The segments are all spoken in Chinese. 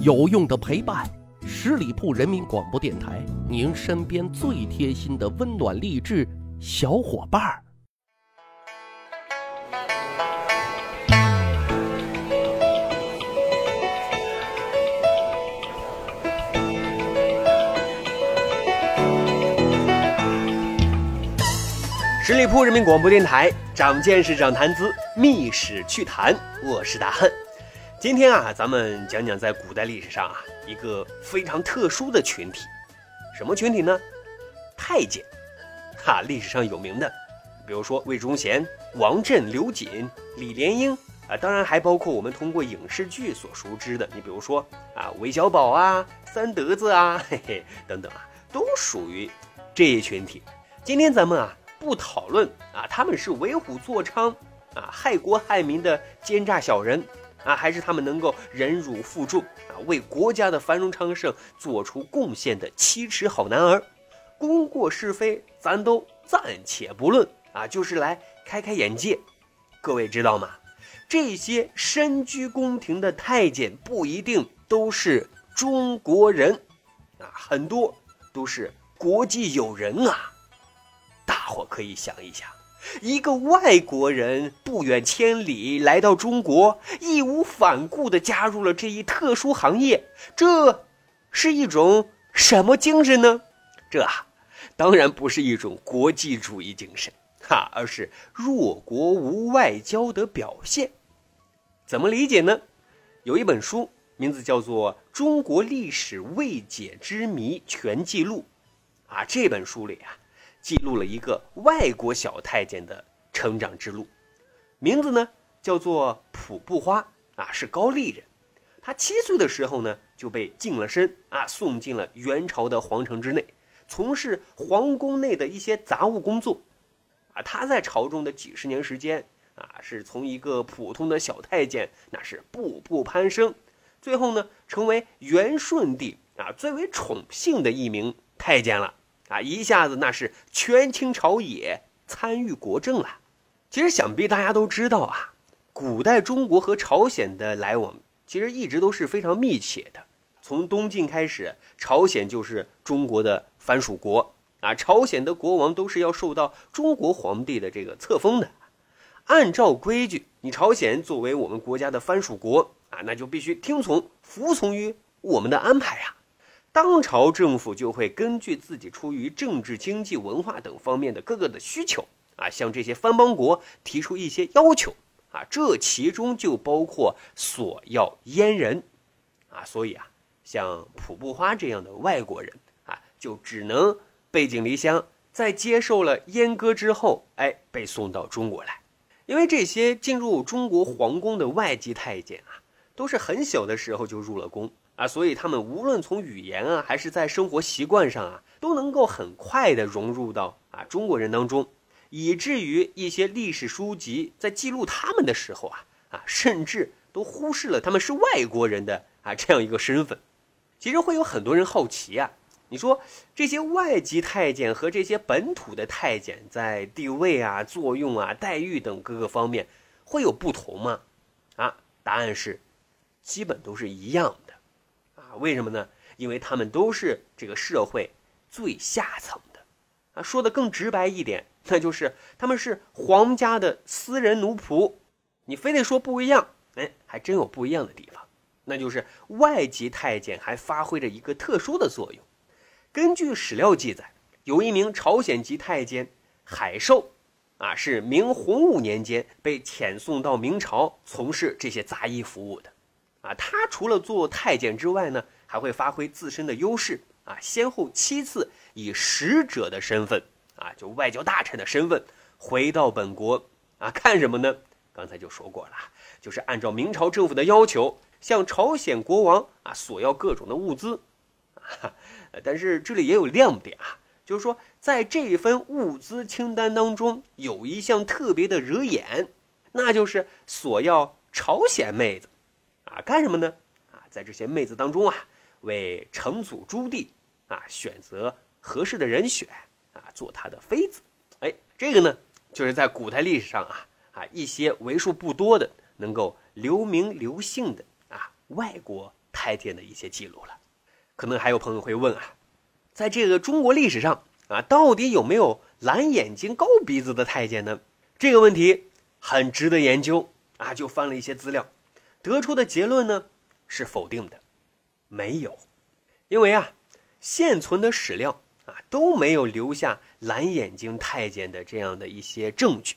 有用的陪伴，十里铺人民广播电台，您身边最贴心的温暖励志小伙伴儿。十里铺人民广播电台，长见识，长谈资，密史趣谈，我是大汉。今天啊，咱们讲讲在古代历史上啊一个非常特殊的群体，什么群体呢？太监，哈，历史上有名的，比如说魏忠贤、王振、刘瑾、李莲英啊，当然还包括我们通过影视剧所熟知的，你比如说啊韦小宝啊、三德子啊，嘿嘿等等啊，都属于这一群体。今天咱们啊不讨论啊他们是为虎作伥啊害国害民的奸诈小人。啊，还是他们能够忍辱负重啊，为国家的繁荣昌盛做出贡献的七尺好男儿。功过是非，咱都暂且不论啊，就是来开开眼界。各位知道吗？这些身居宫廷的太监不一定都是中国人啊，很多都是国际友人啊。大伙可以想一想。一个外国人不远千里来到中国，义无反顾地加入了这一特殊行业，这是一种什么精神呢？这当然不是一种国际主义精神，哈，而是弱国无外交的表现。怎么理解呢？有一本书，名字叫做《中国历史未解之谜全记录》，啊，这本书里啊。记录了一个外国小太监的成长之路，名字呢叫做普布花啊，是高丽人。他七岁的时候呢就被净了身啊，送进了元朝的皇城之内，从事皇宫内的一些杂务工作。啊，他在朝中的几十年时间啊，是从一个普通的小太监，那是步步攀升，最后呢成为元顺帝啊最为宠幸的一名太监了。啊，一下子那是权倾朝野，参与国政了。其实想必大家都知道啊，古代中国和朝鲜的来往其实一直都是非常密切的。从东晋开始，朝鲜就是中国的藩属国啊，朝鲜的国王都是要受到中国皇帝的这个册封的。按照规矩，你朝鲜作为我们国家的藩属国啊，那就必须听从、服从于我们的安排呀。当朝政府就会根据自己出于政治、经济、文化等方面的各个的需求啊，向这些藩邦国提出一些要求啊，这其中就包括索要阉人啊，所以啊，像普布花这样的外国人啊，就只能背井离乡，在接受了阉割之后，哎，被送到中国来，因为这些进入中国皇宫的外籍太监啊，都是很小的时候就入了宫。啊，所以他们无论从语言啊，还是在生活习惯上啊，都能够很快的融入到啊中国人当中，以至于一些历史书籍在记录他们的时候啊啊，甚至都忽视了他们是外国人的啊这样一个身份。其实会有很多人好奇啊，你说这些外籍太监和这些本土的太监在地位啊、作用啊、待遇等各个方面会有不同吗？啊，答案是，基本都是一样的。为什么呢？因为他们都是这个社会最下层的，啊，说的更直白一点，那就是他们是皇家的私人奴仆。你非得说不一样，哎，还真有不一样的地方。那就是外籍太监还发挥着一个特殊的作用。根据史料记载，有一名朝鲜籍太监海寿，啊，是明洪武年间被遣送到明朝从事这些杂役服务的。啊，他除了做太监之外呢，还会发挥自身的优势啊，先后七次以使者的身份啊，就外交大臣的身份回到本国啊，看什么呢？刚才就说过了，就是按照明朝政府的要求，向朝鲜国王啊索要各种的物资。啊，但是这里也有亮点啊，就是说在这一份物资清单当中，有一项特别的惹眼，那就是索要朝鲜妹子。啊，干什么呢？啊，在这些妹子当中啊，为成祖朱棣啊选择合适的人选啊，做他的妃子。哎，这个呢，就是在古代历史上啊啊一些为数不多的能够留名留姓的啊外国太。监的一些记录了。可能还有朋友会问啊，在这个中国历史上啊，到底有没有蓝眼睛、高鼻子的太监呢？这个问题很值得研究啊，就翻了一些资料，得出的结论呢是否定的，没有，因为啊，现存的史料啊都没有留下蓝眼睛太监的这样的一些证据。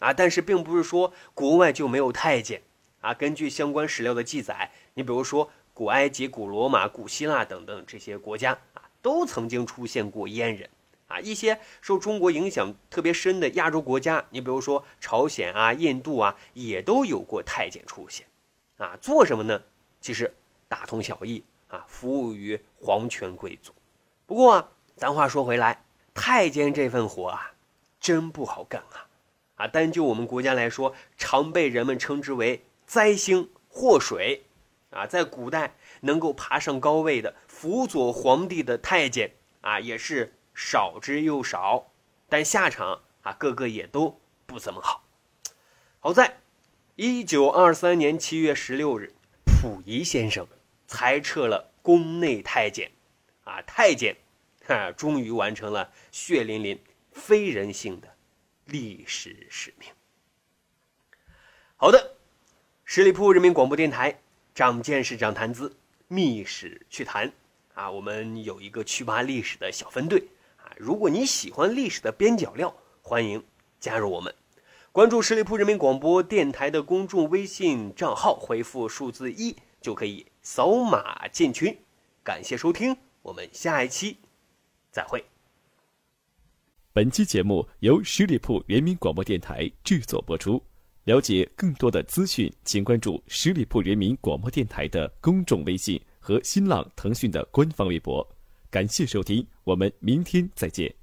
啊，但是并不是说国外就没有太监啊。根据相关史料的记载，你比如说古埃及、古罗马、古希腊等等这些国家啊，都曾经出现过阉人啊。一些受中国影响特别深的亚洲国家，你比如说朝鲜啊、印度啊，也都有过太监出现啊。做什么呢？其实大同小异啊，服务于皇权贵族。不过啊，咱话说回来，太监这份活啊，真不好干啊。啊，单就我们国家来说，常被人们称之为灾星祸水。啊，在古代能够爬上高位的辅佐皇帝的太监啊，也是少之又少。但下场啊，个个也都不怎么好。好在，一九二三年七月十六日，溥仪先生裁撤了宫内太监，啊，太监，哈，终于完成了血淋淋、非人性的。历史使命。好的，十里铺人民广播电台，长见识、长谈资，密史趣谈啊，我们有一个趣扒历史的小分队啊。如果你喜欢历史的边角料，欢迎加入我们，关注十里铺人民广播电台的公众微信账号，回复数字一就可以扫码进群。感谢收听，我们下一期再会。本期节目由十里铺人民广播电台制作播出。了解更多的资讯，请关注十里铺人民广播电台的公众微信和新浪、腾讯的官方微博。感谢收听，我们明天再见。